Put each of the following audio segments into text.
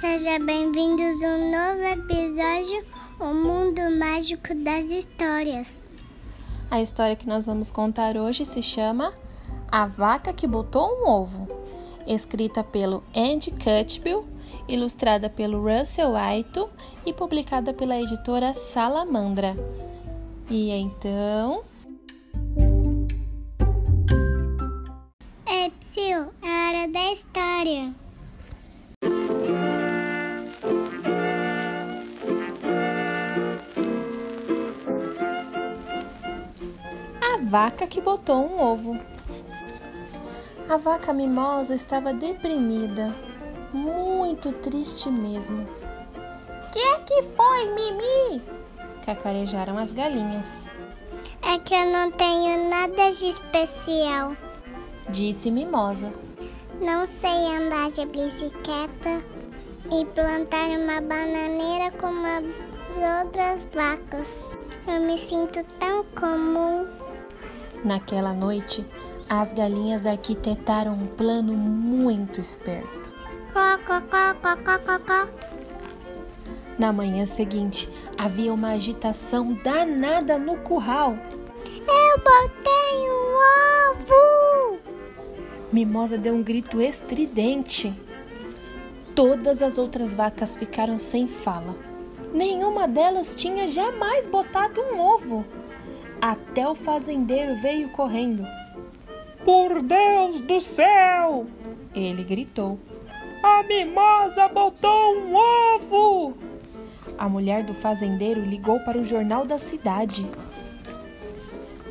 Sejam bem-vindos a um novo episódio, O Mundo Mágico das Histórias. A história que nós vamos contar hoje se chama A Vaca que Botou um Ovo, escrita pelo Andy Cutbill, ilustrada pelo Russell Aito e publicada pela editora Salamandra. E então. Ei, Psyu, é hora da história. A vaca que botou um ovo. A vaca mimosa estava deprimida, muito triste mesmo. Que é que foi, Mimi? Cacarejaram as galinhas. É que eu não tenho nada de especial. Disse Mimosa. Não sei andar de bicicleta e plantar uma bananeira como as outras vacas. Eu me sinto tão comum. Naquela noite, as galinhas arquitetaram um plano muito esperto. Na manhã seguinte, havia uma agitação danada no curral. Eu botei um ovo! Mimosa deu um grito estridente. Todas as outras vacas ficaram sem fala. Nenhuma delas tinha jamais botado um ovo. Até o fazendeiro veio correndo. Por Deus do céu! Ele gritou. A mimosa botou um ovo! A mulher do fazendeiro ligou para o jornal da cidade.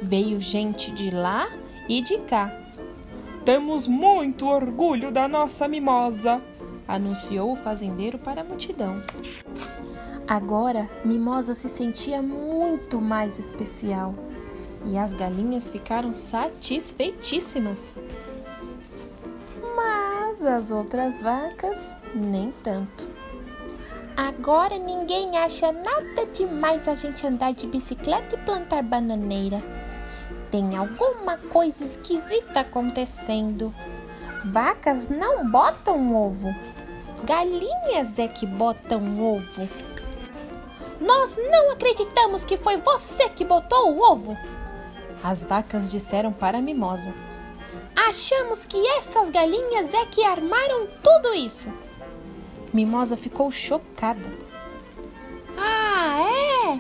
Veio gente de lá e de cá. Temos muito orgulho da nossa mimosa, anunciou o fazendeiro para a multidão. Agora, Mimosa se sentia muito mais especial e as galinhas ficaram satisfeitíssimas. Mas as outras vacas, nem tanto. Agora ninguém acha nada demais a gente andar de bicicleta e plantar bananeira. Tem alguma coisa esquisita acontecendo. Vacas não botam ovo. Galinhas é que botam ovo. Nós não acreditamos que foi você que botou o ovo. As vacas disseram para a mimosa. Achamos que essas galinhas é que armaram tudo isso. Mimosa ficou chocada. Ah, é?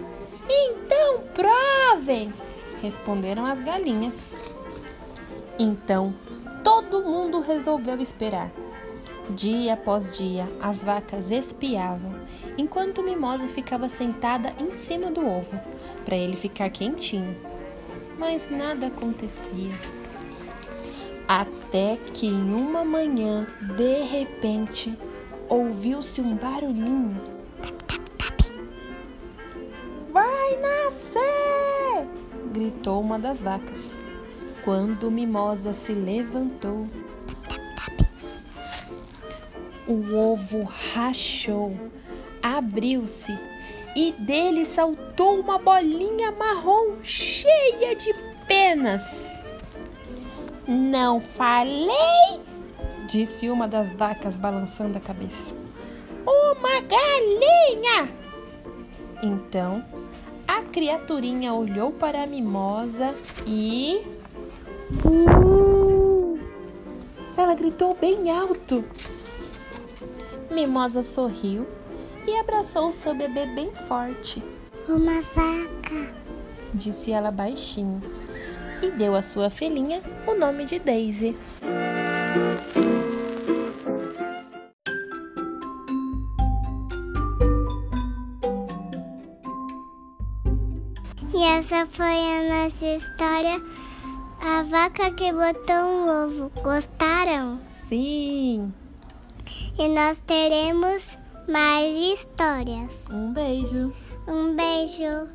Então provem! Responderam as galinhas. Então, todo mundo resolveu esperar. Dia após dia, as vacas espiavam, enquanto Mimosa ficava sentada em cima do ovo, para ele ficar quentinho. Mas nada acontecia. Até que em uma manhã, de repente, ouviu-se um barulhinho. Vai nascer! gritou uma das vacas. Quando Mimosa se levantou, o ovo rachou, abriu-se e dele saltou uma bolinha marrom cheia de penas. Não falei? disse uma das vacas balançando a cabeça. Uma galinha! Então a criaturinha olhou para a mimosa e. Ela gritou bem alto. Mimosa sorriu e abraçou seu bebê bem forte. Uma vaca. Disse ela baixinho e deu à sua filhinha o nome de Daisy. E essa foi a nossa história. A vaca que botou um ovo. Gostaram? Sim! E nós teremos mais histórias. Um beijo! Um beijo.